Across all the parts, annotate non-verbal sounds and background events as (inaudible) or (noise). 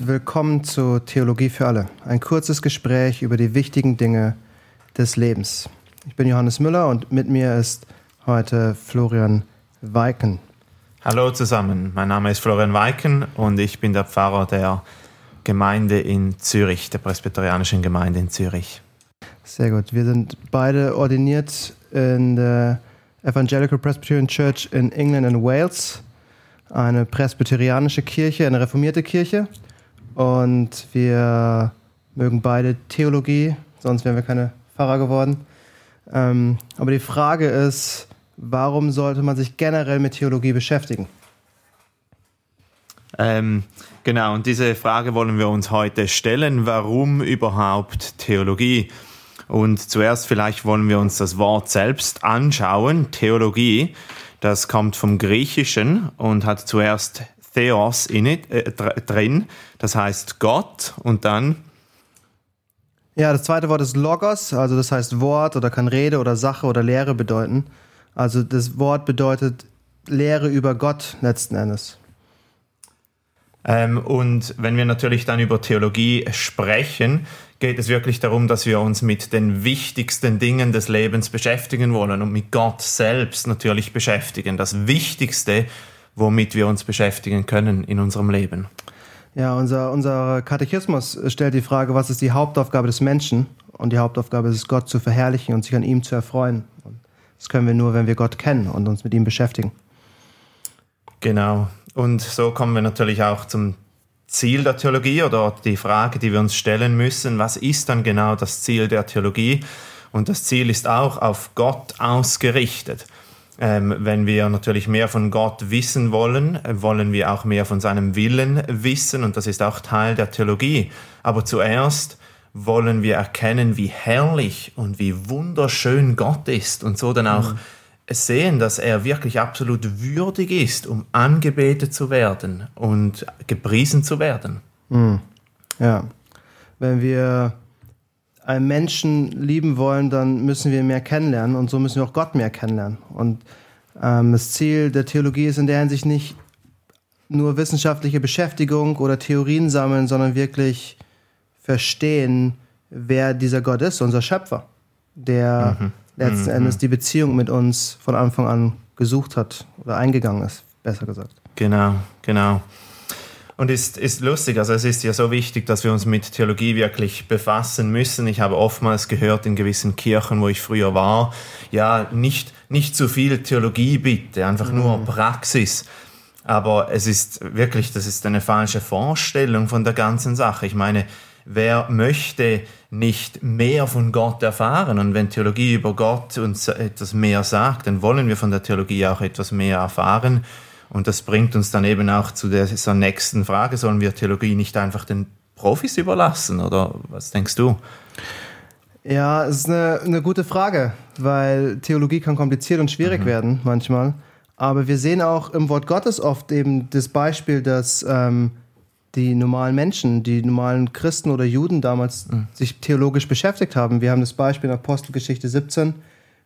und willkommen zu Theologie für alle. Ein kurzes Gespräch über die wichtigen Dinge des Lebens. Ich bin Johannes Müller und mit mir ist heute Florian Weiken. Hallo zusammen, mein Name ist Florian Weiken und ich bin der Pfarrer der Gemeinde in Zürich, der presbyterianischen Gemeinde in Zürich. Sehr gut. Wir sind beide ordiniert in der Evangelical Presbyterian Church in England and Wales eine presbyterianische Kirche, eine reformierte Kirche. Und wir mögen beide Theologie, sonst wären wir keine Pfarrer geworden. Ähm, aber die Frage ist, warum sollte man sich generell mit Theologie beschäftigen? Ähm, genau, und diese Frage wollen wir uns heute stellen. Warum überhaupt Theologie? Und zuerst vielleicht wollen wir uns das Wort selbst anschauen, Theologie. Das kommt vom Griechischen und hat zuerst Theos in it, äh, drin, das heißt Gott und dann. Ja, das zweite Wort ist Logos, also das heißt Wort oder kann Rede oder Sache oder Lehre bedeuten. Also das Wort bedeutet Lehre über Gott letzten Endes. Ähm, und wenn wir natürlich dann über Theologie sprechen, geht es wirklich darum, dass wir uns mit den wichtigsten Dingen des Lebens beschäftigen wollen und mit Gott selbst natürlich beschäftigen. Das Wichtigste, womit wir uns beschäftigen können in unserem Leben. Ja, unser, unser Katechismus stellt die Frage, was ist die Hauptaufgabe des Menschen? Und die Hauptaufgabe ist es, Gott zu verherrlichen und sich an ihm zu erfreuen. Und das können wir nur, wenn wir Gott kennen und uns mit ihm beschäftigen. Genau. Und so kommen wir natürlich auch zum Ziel der Theologie oder die Frage, die wir uns stellen müssen, was ist dann genau das Ziel der Theologie? Und das Ziel ist auch auf Gott ausgerichtet. Ähm, wenn wir natürlich mehr von Gott wissen wollen, wollen wir auch mehr von seinem Willen wissen und das ist auch Teil der Theologie. Aber zuerst wollen wir erkennen, wie herrlich und wie wunderschön Gott ist und so dann auch mhm sehen, dass er wirklich absolut würdig ist, um angebetet zu werden und gepriesen zu werden. Mhm. Ja, wenn wir einen Menschen lieben wollen, dann müssen wir ihn mehr kennenlernen und so müssen wir auch Gott mehr kennenlernen. Und ähm, das Ziel der Theologie ist in der Hinsicht nicht nur wissenschaftliche Beschäftigung oder Theorien sammeln, sondern wirklich verstehen, wer dieser Gott ist, unser Schöpfer, der mhm letzten mhm. Endes die Beziehung mit uns von Anfang an gesucht hat oder eingegangen ist, besser gesagt. Genau, genau. Und ist, ist lustig, also es ist ja so wichtig, dass wir uns mit Theologie wirklich befassen müssen. Ich habe oftmals gehört in gewissen Kirchen, wo ich früher war, ja, nicht, nicht zu viel Theologie bitte, einfach mhm. nur Praxis. Aber es ist wirklich, das ist eine falsche Vorstellung von der ganzen Sache. Ich meine, wer möchte nicht mehr von Gott erfahren? Und wenn Theologie über Gott uns etwas mehr sagt, dann wollen wir von der Theologie auch etwas mehr erfahren. Und das bringt uns dann eben auch zu dieser nächsten Frage, sollen wir Theologie nicht einfach den Profis überlassen? Oder was denkst du? Ja, es ist eine, eine gute Frage, weil Theologie kann kompliziert und schwierig mhm. werden manchmal. Aber wir sehen auch im Wort Gottes oft eben das Beispiel, dass ähm, die normalen Menschen, die normalen Christen oder Juden damals mhm. sich theologisch beschäftigt haben. Wir haben das Beispiel in Apostelgeschichte 17.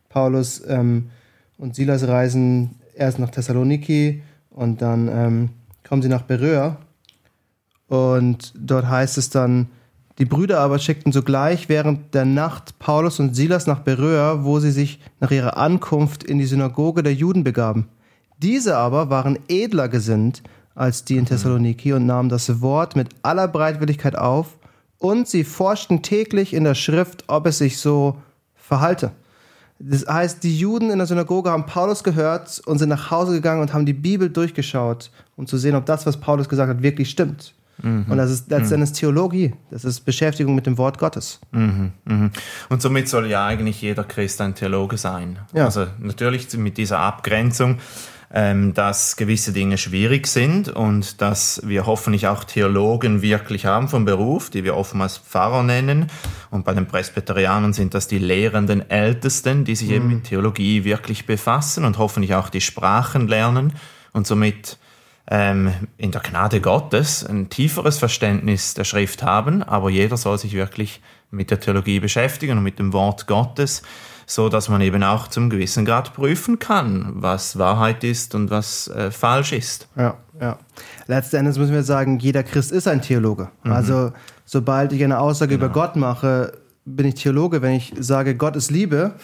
Paulus ähm, und Silas reisen erst nach Thessaloniki und dann ähm, kommen sie nach Beröa. Und dort heißt es dann, die Brüder aber schickten sogleich während der Nacht Paulus und Silas nach Beröa, wo sie sich nach ihrer Ankunft in die Synagoge der Juden begaben. Diese aber waren edler gesinnt als die in Thessaloniki und nahmen das Wort mit aller Breitwilligkeit auf und sie forschten täglich in der Schrift, ob es sich so verhalte. Das heißt, die Juden in der Synagoge haben Paulus gehört und sind nach Hause gegangen und haben die Bibel durchgeschaut, um zu sehen, ob das, was Paulus gesagt hat, wirklich stimmt. Mhm. Und das ist letztendlich mhm. Theologie. Das ist Beschäftigung mit dem Wort Gottes. Mhm. Mhm. Und somit soll ja eigentlich jeder Christ ein Theologe sein. Ja. Also natürlich mit dieser Abgrenzung ähm, dass gewisse Dinge schwierig sind und dass wir hoffentlich auch Theologen wirklich haben vom Beruf, die wir oftmals Pfarrer nennen. Und bei den Presbyterianern sind das die lehrenden Ältesten, die sich mhm. eben mit Theologie wirklich befassen und hoffentlich auch die Sprachen lernen und somit ähm, in der Gnade Gottes ein tieferes Verständnis der Schrift haben. Aber jeder soll sich wirklich mit der Theologie beschäftigen und mit dem Wort Gottes so dass man eben auch zum gewissen Grad prüfen kann, was Wahrheit ist und was äh, falsch ist. Ja, Ja. Letzten Endes müssen wir sagen, jeder Christ ist ein Theologe. Mhm. Also sobald ich eine Aussage genau. über Gott mache, bin ich Theologe. Wenn ich sage, Gott ist Liebe,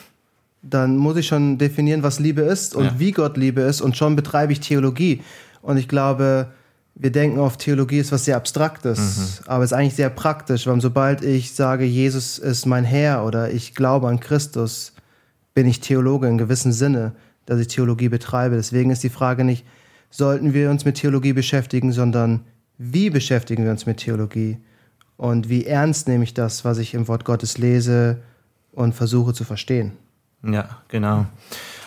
dann muss ich schon definieren, was Liebe ist und ja. wie Gott Liebe ist und schon betreibe ich Theologie. Und ich glaube, wir denken oft, Theologie ist was sehr Abstraktes, mhm. aber es ist eigentlich sehr praktisch, weil sobald ich sage, Jesus ist mein Herr oder ich glaube an Christus, bin ich Theologe in gewissem Sinne, dass ich Theologie betreibe. Deswegen ist die Frage nicht, sollten wir uns mit Theologie beschäftigen, sondern wie beschäftigen wir uns mit Theologie und wie ernst nehme ich das, was ich im Wort Gottes lese und versuche zu verstehen. Ja, genau.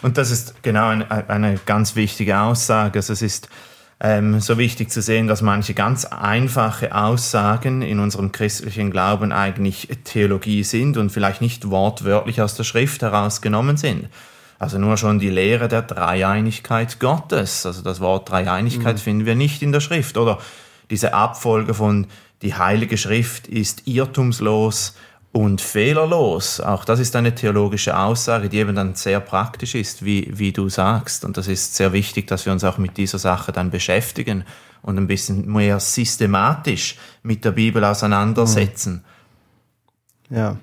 Und das ist genau eine, eine ganz wichtige Aussage. Also es ist ähm, so wichtig zu sehen, dass manche ganz einfache Aussagen in unserem christlichen Glauben eigentlich Theologie sind und vielleicht nicht wortwörtlich aus der Schrift herausgenommen sind. Also nur schon die Lehre der Dreieinigkeit Gottes. Also das Wort Dreieinigkeit mhm. finden wir nicht in der Schrift. Oder diese Abfolge von die Heilige Schrift ist irrtumslos und fehlerlos. Auch das ist eine theologische Aussage, die eben dann sehr praktisch ist, wie, wie du sagst. Und das ist sehr wichtig, dass wir uns auch mit dieser Sache dann beschäftigen und ein bisschen mehr systematisch mit der Bibel auseinandersetzen. Ja.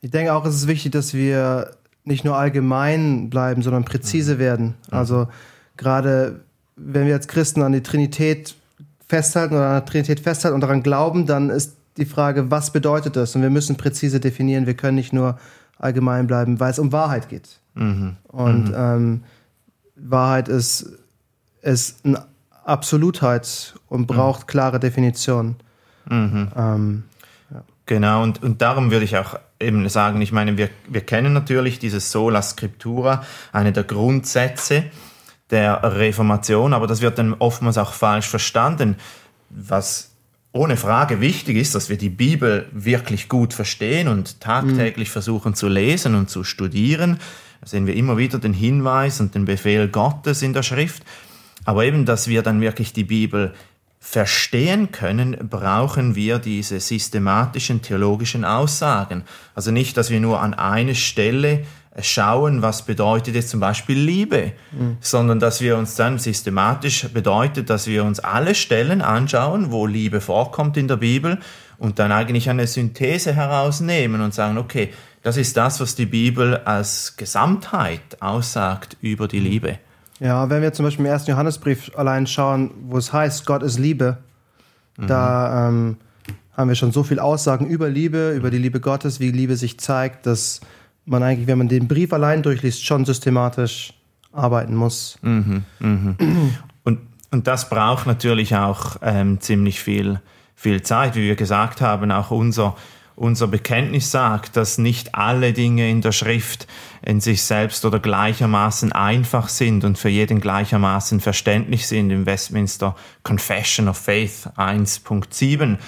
Ich denke auch, es ist wichtig, dass wir nicht nur allgemein bleiben, sondern präzise mhm. werden. Also gerade wenn wir als Christen an die Trinität festhalten oder an der Trinität festhalten und daran glauben, dann ist die Frage, was bedeutet das? Und wir müssen präzise definieren. Wir können nicht nur allgemein bleiben, weil es um Wahrheit geht. Mhm. Und mhm. Ähm, Wahrheit ist, ist eine Absolutheit und mhm. braucht mhm. klare Definitionen. Ähm, ja. Genau, und, und darum würde ich auch eben sagen, ich meine, wir, wir kennen natürlich dieses Sola Scriptura, eine der Grundsätze der Reformation, aber das wird dann oftmals auch falsch verstanden. Was ohne Frage wichtig ist, dass wir die Bibel wirklich gut verstehen und tagtäglich mhm. versuchen zu lesen und zu studieren. Da sehen wir immer wieder den Hinweis und den Befehl Gottes in der Schrift. Aber eben, dass wir dann wirklich die Bibel verstehen können, brauchen wir diese systematischen theologischen Aussagen. Also nicht, dass wir nur an eine Stelle schauen, was bedeutet jetzt zum Beispiel Liebe, mhm. sondern dass wir uns dann systematisch bedeutet, dass wir uns alle Stellen anschauen, wo Liebe vorkommt in der Bibel und dann eigentlich eine Synthese herausnehmen und sagen, okay, das ist das, was die Bibel als Gesamtheit aussagt über die Liebe. Ja, wenn wir zum Beispiel im ersten Johannesbrief allein schauen, wo es heißt, Gott ist Liebe, mhm. da ähm, haben wir schon so viele Aussagen über Liebe, über die Liebe Gottes, wie Liebe sich zeigt, dass man eigentlich, wenn man den Brief allein durchliest, schon systematisch arbeiten muss. Mhm, mhm. Und, und das braucht natürlich auch ähm, ziemlich viel, viel Zeit. Wie wir gesagt haben, auch unser, unser Bekenntnis sagt, dass nicht alle Dinge in der Schrift in sich selbst oder gleichermaßen einfach sind und für jeden gleichermaßen verständlich sind im Westminster Confession of Faith 1.7.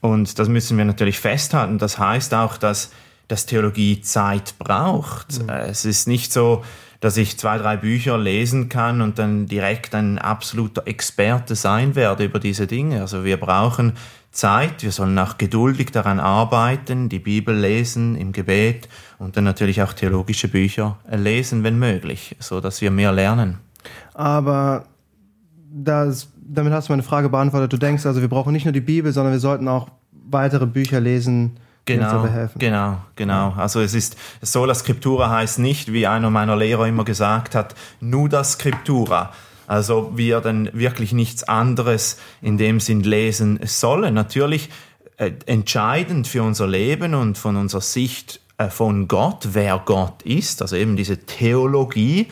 Und das müssen wir natürlich festhalten. Das heißt auch, dass dass Theologie Zeit braucht. Mhm. Es ist nicht so, dass ich zwei, drei Bücher lesen kann und dann direkt ein absoluter Experte sein werde über diese Dinge. Also wir brauchen Zeit, wir sollen auch geduldig daran arbeiten, die Bibel lesen im Gebet und dann natürlich auch theologische Bücher lesen, wenn möglich, so dass wir mehr lernen. Aber das, damit hast du meine Frage beantwortet. Du denkst also, wir brauchen nicht nur die Bibel, sondern wir sollten auch weitere Bücher lesen, Genau, genau, genau. Also es ist, Sola Scriptura heißt nicht, wie einer meiner Lehrer immer gesagt hat, Nuda Scriptura. Also wir dann wirklich nichts anderes in dem Sinn lesen sollen. Natürlich äh, entscheidend für unser Leben und von unserer Sicht äh, von Gott, wer Gott ist, also eben diese Theologie,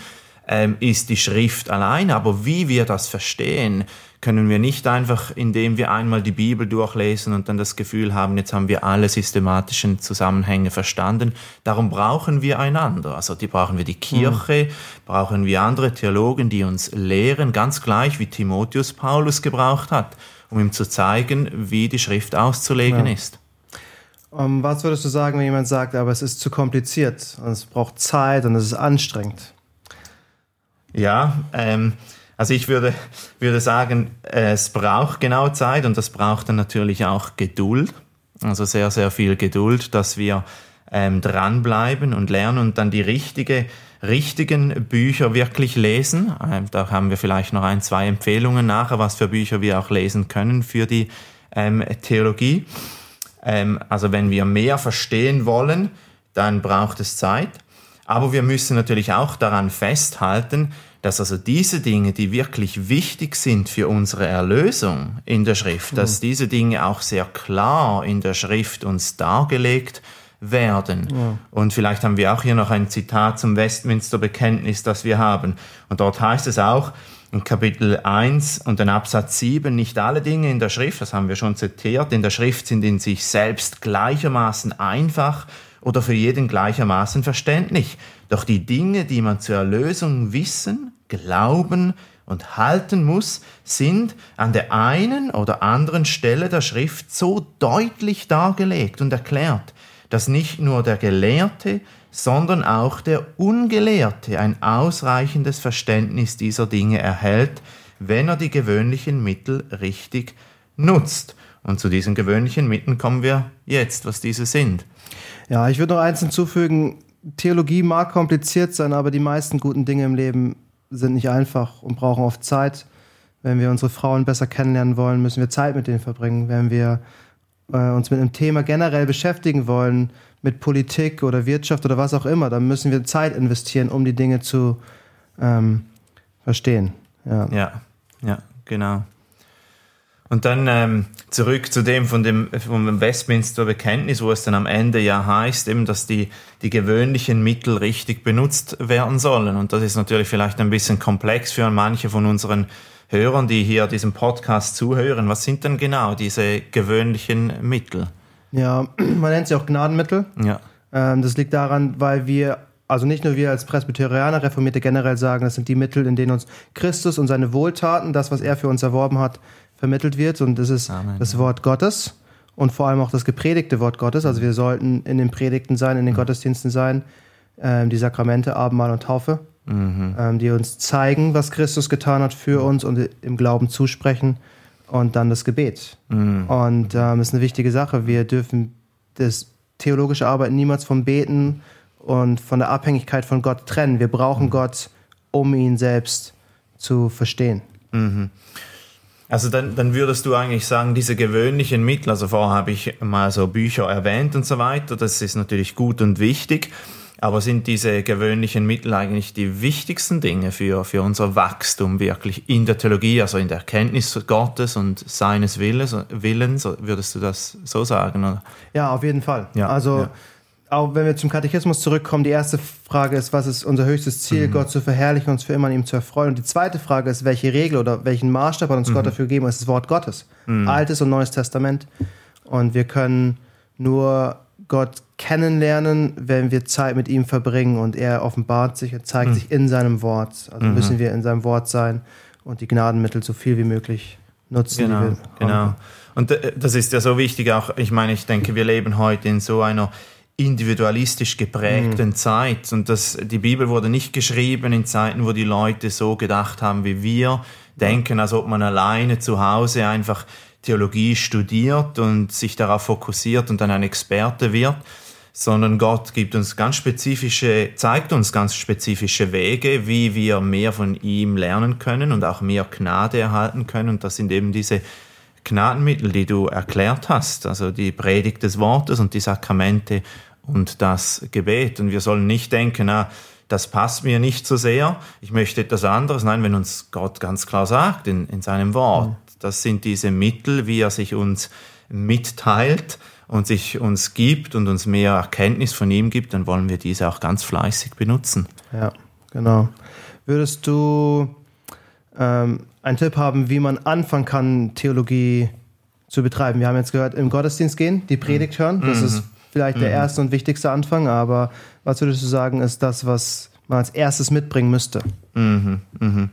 ähm, ist die Schrift allein. Aber wie wir das verstehen, können wir nicht einfach, indem wir einmal die Bibel durchlesen und dann das Gefühl haben, jetzt haben wir alle systematischen Zusammenhänge verstanden. Darum brauchen wir einander. Also die brauchen wir die Kirche, mhm. brauchen wir andere Theologen, die uns lehren, ganz gleich wie Timotheus Paulus gebraucht hat, um ihm zu zeigen, wie die Schrift auszulegen ja. ist. Um, ähm, was würdest du sagen, wenn jemand sagt, aber es ist zu kompliziert und es braucht Zeit und es ist anstrengend? Ja, ähm, also ich würde, würde sagen, es braucht genau Zeit und es braucht dann natürlich auch Geduld. Also sehr, sehr viel Geduld, dass wir ähm, dranbleiben und lernen und dann die richtige richtigen Bücher wirklich lesen. Ähm, da haben wir vielleicht noch ein, zwei Empfehlungen nachher, was für Bücher wir auch lesen können für die ähm, Theologie. Ähm, also wenn wir mehr verstehen wollen, dann braucht es Zeit. Aber wir müssen natürlich auch daran festhalten, dass also diese Dinge, die wirklich wichtig sind für unsere Erlösung in der Schrift, mhm. dass diese Dinge auch sehr klar in der Schrift uns dargelegt werden. Ja. Und vielleicht haben wir auch hier noch ein Zitat zum Westminster Bekenntnis, das wir haben. Und dort heißt es auch, in Kapitel 1 und den Absatz 7, nicht alle Dinge in der Schrift, das haben wir schon zitiert, in der Schrift sind in sich selbst gleichermaßen einfach oder für jeden gleichermaßen verständlich. Doch die Dinge, die man zur Erlösung wissen, glauben und halten muss, sind an der einen oder anderen Stelle der Schrift so deutlich dargelegt und erklärt, dass nicht nur der Gelehrte, sondern auch der Ungelehrte ein ausreichendes Verständnis dieser Dinge erhält, wenn er die gewöhnlichen Mittel richtig nutzt. Und zu diesen gewöhnlichen Mitteln kommen wir jetzt, was diese sind. Ja, ich würde noch eins hinzufügen. Theologie mag kompliziert sein, aber die meisten guten Dinge im Leben sind nicht einfach und brauchen oft Zeit. Wenn wir unsere Frauen besser kennenlernen wollen, müssen wir Zeit mit denen verbringen. Wenn wir äh, uns mit einem Thema generell beschäftigen wollen, mit Politik oder Wirtschaft oder was auch immer, dann müssen wir Zeit investieren, um die Dinge zu ähm, verstehen. Ja. ja, ja, genau. Und dann ähm, zurück zu dem von dem vom Westminster Bekenntnis, wo es dann am Ende ja heißt, eben, dass die, die gewöhnlichen Mittel richtig benutzt werden sollen. Und das ist natürlich vielleicht ein bisschen komplex für manche von unseren Hörern, die hier diesem Podcast zuhören. Was sind denn genau diese gewöhnlichen Mittel? Ja, (clears throat) man nennt sie auch Gnadenmittel. Ja. Ähm, das liegt daran, weil wir also nicht nur wir als Presbyterianer, Reformierte generell sagen, das sind die Mittel, in denen uns Christus und seine Wohltaten, das, was er für uns erworben hat, vermittelt wird. Und das ist Amen. das Wort Gottes und vor allem auch das gepredigte Wort Gottes. Also wir sollten in den Predigten sein, in den mhm. Gottesdiensten sein, ähm, die Sakramente, Abendmahl und Taufe, mhm. ähm, die uns zeigen, was Christus getan hat für uns und im Glauben zusprechen. Und dann das Gebet. Mhm. Und ähm, das ist eine wichtige Sache. Wir dürfen das theologische Arbeiten niemals vom Beten und von der Abhängigkeit von Gott trennen. Wir brauchen mhm. Gott, um ihn selbst zu verstehen. Mhm. Also dann, dann würdest du eigentlich sagen, diese gewöhnlichen Mittel, also vorher habe ich mal so Bücher erwähnt und so weiter, das ist natürlich gut und wichtig, aber sind diese gewöhnlichen Mittel eigentlich die wichtigsten Dinge für, für unser Wachstum wirklich in der Theologie, also in der Erkenntnis Gottes und seines Willens, Willens würdest du das so sagen? Oder? Ja, auf jeden Fall. Ja, also ja auch wenn wir zum Katechismus zurückkommen, die erste Frage ist, was ist unser höchstes Ziel, mhm. Gott zu verherrlichen, uns für immer an ihm zu erfreuen. Und die zweite Frage ist, welche Regel oder welchen Maßstab hat uns mhm. Gott dafür gegeben? Das ist das Wort Gottes. Mhm. Altes und Neues Testament. Und wir können nur Gott kennenlernen, wenn wir Zeit mit ihm verbringen und er offenbart sich, er zeigt mhm. sich in seinem Wort. Also mhm. müssen wir in seinem Wort sein und die Gnadenmittel so viel wie möglich nutzen. Genau, genau. Und äh, das ist ja so wichtig auch, ich meine, ich denke, wir leben heute in so einer individualistisch geprägten mhm. Zeit. Und das, die Bibel wurde nicht geschrieben in Zeiten, wo die Leute so gedacht haben wie wir, denken, als ob man alleine zu Hause einfach Theologie studiert und sich darauf fokussiert und dann ein Experte wird, sondern Gott gibt uns ganz spezifische, zeigt uns ganz spezifische Wege, wie wir mehr von ihm lernen können und auch mehr Gnade erhalten können. Und das sind eben diese Gnadenmittel, die du erklärt hast, also die Predigt des Wortes und die Sakramente und das Gebet. Und wir sollen nicht denken, na, das passt mir nicht so sehr, ich möchte etwas anderes. Nein, wenn uns Gott ganz klar sagt in, in seinem Wort, mhm. das sind diese Mittel, wie er sich uns mitteilt und sich uns gibt und uns mehr Erkenntnis von ihm gibt, dann wollen wir diese auch ganz fleißig benutzen. Ja, genau. Würdest du ähm, einen Tipp haben, wie man anfangen kann, Theologie zu betreiben? Wir haben jetzt gehört, im Gottesdienst gehen, die Predigt hören, das mhm. ist vielleicht mhm. der erste und wichtigste Anfang, aber was würdest du sagen, ist das, was man als erstes mitbringen müsste? Mhm. Mhm.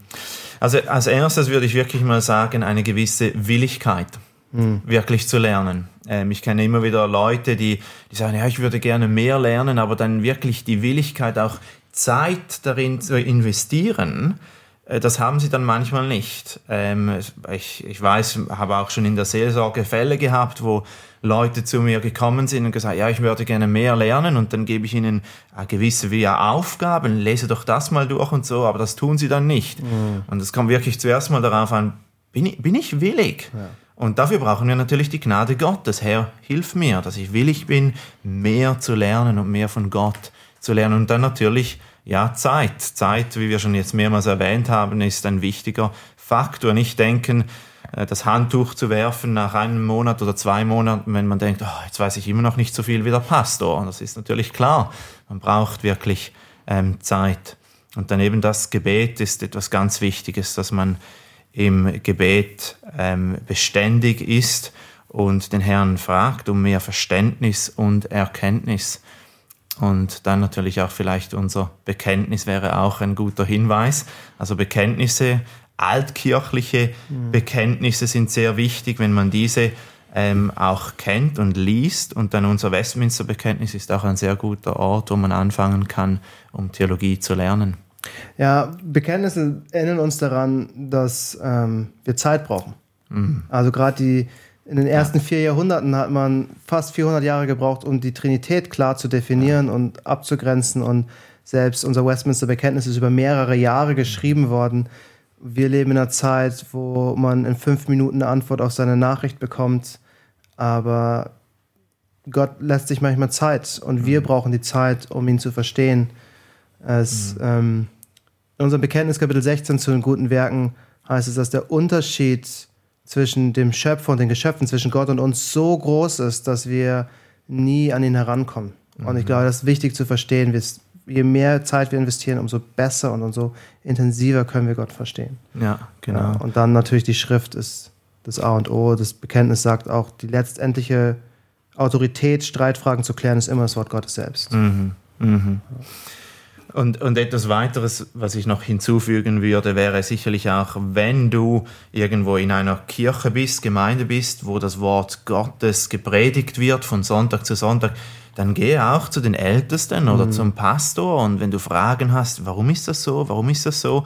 Also als erstes würde ich wirklich mal sagen, eine gewisse Willigkeit. Mhm. Wirklich zu lernen. Ähm, ich kenne immer wieder Leute, die, die sagen, ja, ich würde gerne mehr lernen, aber dann wirklich die Willigkeit, auch Zeit darin zu investieren, das haben sie dann manchmal nicht. Ähm, ich, ich weiß, habe auch schon in der Seelsorge Fälle gehabt, wo Leute zu mir gekommen sind und gesagt, ja, ich würde gerne mehr lernen und dann gebe ich ihnen gewisse wie Aufgaben, lese doch das mal durch und so, aber das tun sie dann nicht. Mhm. Und es kommt wirklich zuerst mal darauf an, bin ich, bin ich willig? Ja. Und dafür brauchen wir natürlich die Gnade Gottes. Herr, hilf mir, dass ich willig bin, mehr zu lernen und mehr von Gott zu lernen. Und dann natürlich, ja, Zeit. Zeit, wie wir schon jetzt mehrmals erwähnt haben, ist ein wichtiger Faktor. Nicht denken, äh, das Handtuch zu werfen nach einem Monat oder zwei Monaten, wenn man denkt, oh, jetzt weiß ich immer noch nicht so viel wie der Pastor. Das ist natürlich klar. Man braucht wirklich ähm, Zeit. Und dann eben das Gebet ist etwas ganz Wichtiges, dass man im Gebet ähm, beständig ist und den Herrn fragt um mehr Verständnis und Erkenntnis. Und dann natürlich auch vielleicht unser Bekenntnis wäre auch ein guter Hinweis. Also Bekenntnisse, altkirchliche mhm. Bekenntnisse sind sehr wichtig, wenn man diese ähm, auch kennt und liest. Und dann unser Westminster-Bekenntnis ist auch ein sehr guter Ort, wo man anfangen kann, um Theologie zu lernen. Ja, Bekenntnisse erinnern uns daran, dass ähm, wir Zeit brauchen. Mhm. Also gerade die in den ersten ja. vier Jahrhunderten hat man fast 400 Jahre gebraucht, um die Trinität klar zu definieren und abzugrenzen. Und selbst unser Westminster Bekenntnis ist über mehrere Jahre geschrieben worden. Wir leben in einer Zeit, wo man in fünf Minuten eine Antwort auf seine Nachricht bekommt. Aber Gott lässt sich manchmal Zeit und wir mhm. brauchen die Zeit, um ihn zu verstehen. Es, mhm. ähm, in unserem Bekenntnis Kapitel 16 zu den guten Werken heißt es, dass der Unterschied zwischen dem Schöpfer und den Geschöpfen, zwischen Gott und uns so groß ist, dass wir nie an ihn herankommen. Mhm. Und ich mhm. glaube, das ist wichtig zu verstehen. Je mehr Zeit wir investieren, umso besser und umso intensiver können wir Gott verstehen. Ja, genau. Ja, und dann natürlich die Schrift ist das A und O. Das Bekenntnis sagt auch, die letztendliche Autorität, Streitfragen zu klären, ist immer das Wort Gottes selbst. Mhm. Mhm. Ja. Und, und etwas weiteres, was ich noch hinzufügen würde, wäre sicherlich auch, wenn du irgendwo in einer Kirche bist, Gemeinde bist, wo das Wort Gottes gepredigt wird von Sonntag zu Sonntag, dann gehe auch zu den Ältesten oder mhm. zum Pastor und wenn du Fragen hast, warum ist das so, warum ist das so,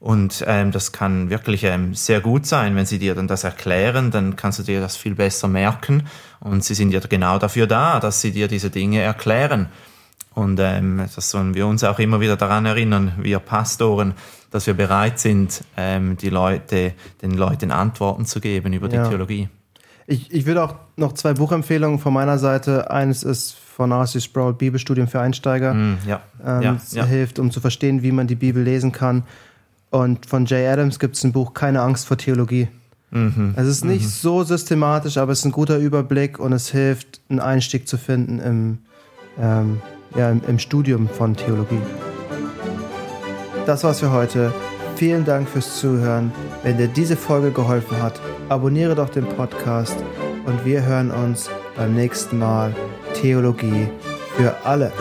und ähm, das kann wirklich ähm, sehr gut sein, wenn sie dir dann das erklären, dann kannst du dir das viel besser merken. Und sie sind ja genau dafür da, dass sie dir diese Dinge erklären. Und ähm, das sollen wir uns auch immer wieder daran erinnern, wir Pastoren, dass wir bereit sind, ähm, die Leute, den Leuten Antworten zu geben über die ja. Theologie. Ich, ich würde auch noch zwei Buchempfehlungen von meiner Seite. Eines ist von R.C. Sproul, Bibelstudium für Einsteiger. Mm, ja. Ähm, ja, ja. hilft, um zu verstehen, wie man die Bibel lesen kann. Und von Jay Adams gibt es ein Buch Keine Angst vor Theologie. Mhm. Es ist nicht mhm. so systematisch, aber es ist ein guter Überblick und es hilft, einen Einstieg zu finden im, ähm, ja, im, im Studium von Theologie. Das war's für heute. Vielen Dank fürs Zuhören. Wenn dir diese Folge geholfen hat, abonniere doch den Podcast und wir hören uns beim nächsten Mal. Theologie für alle.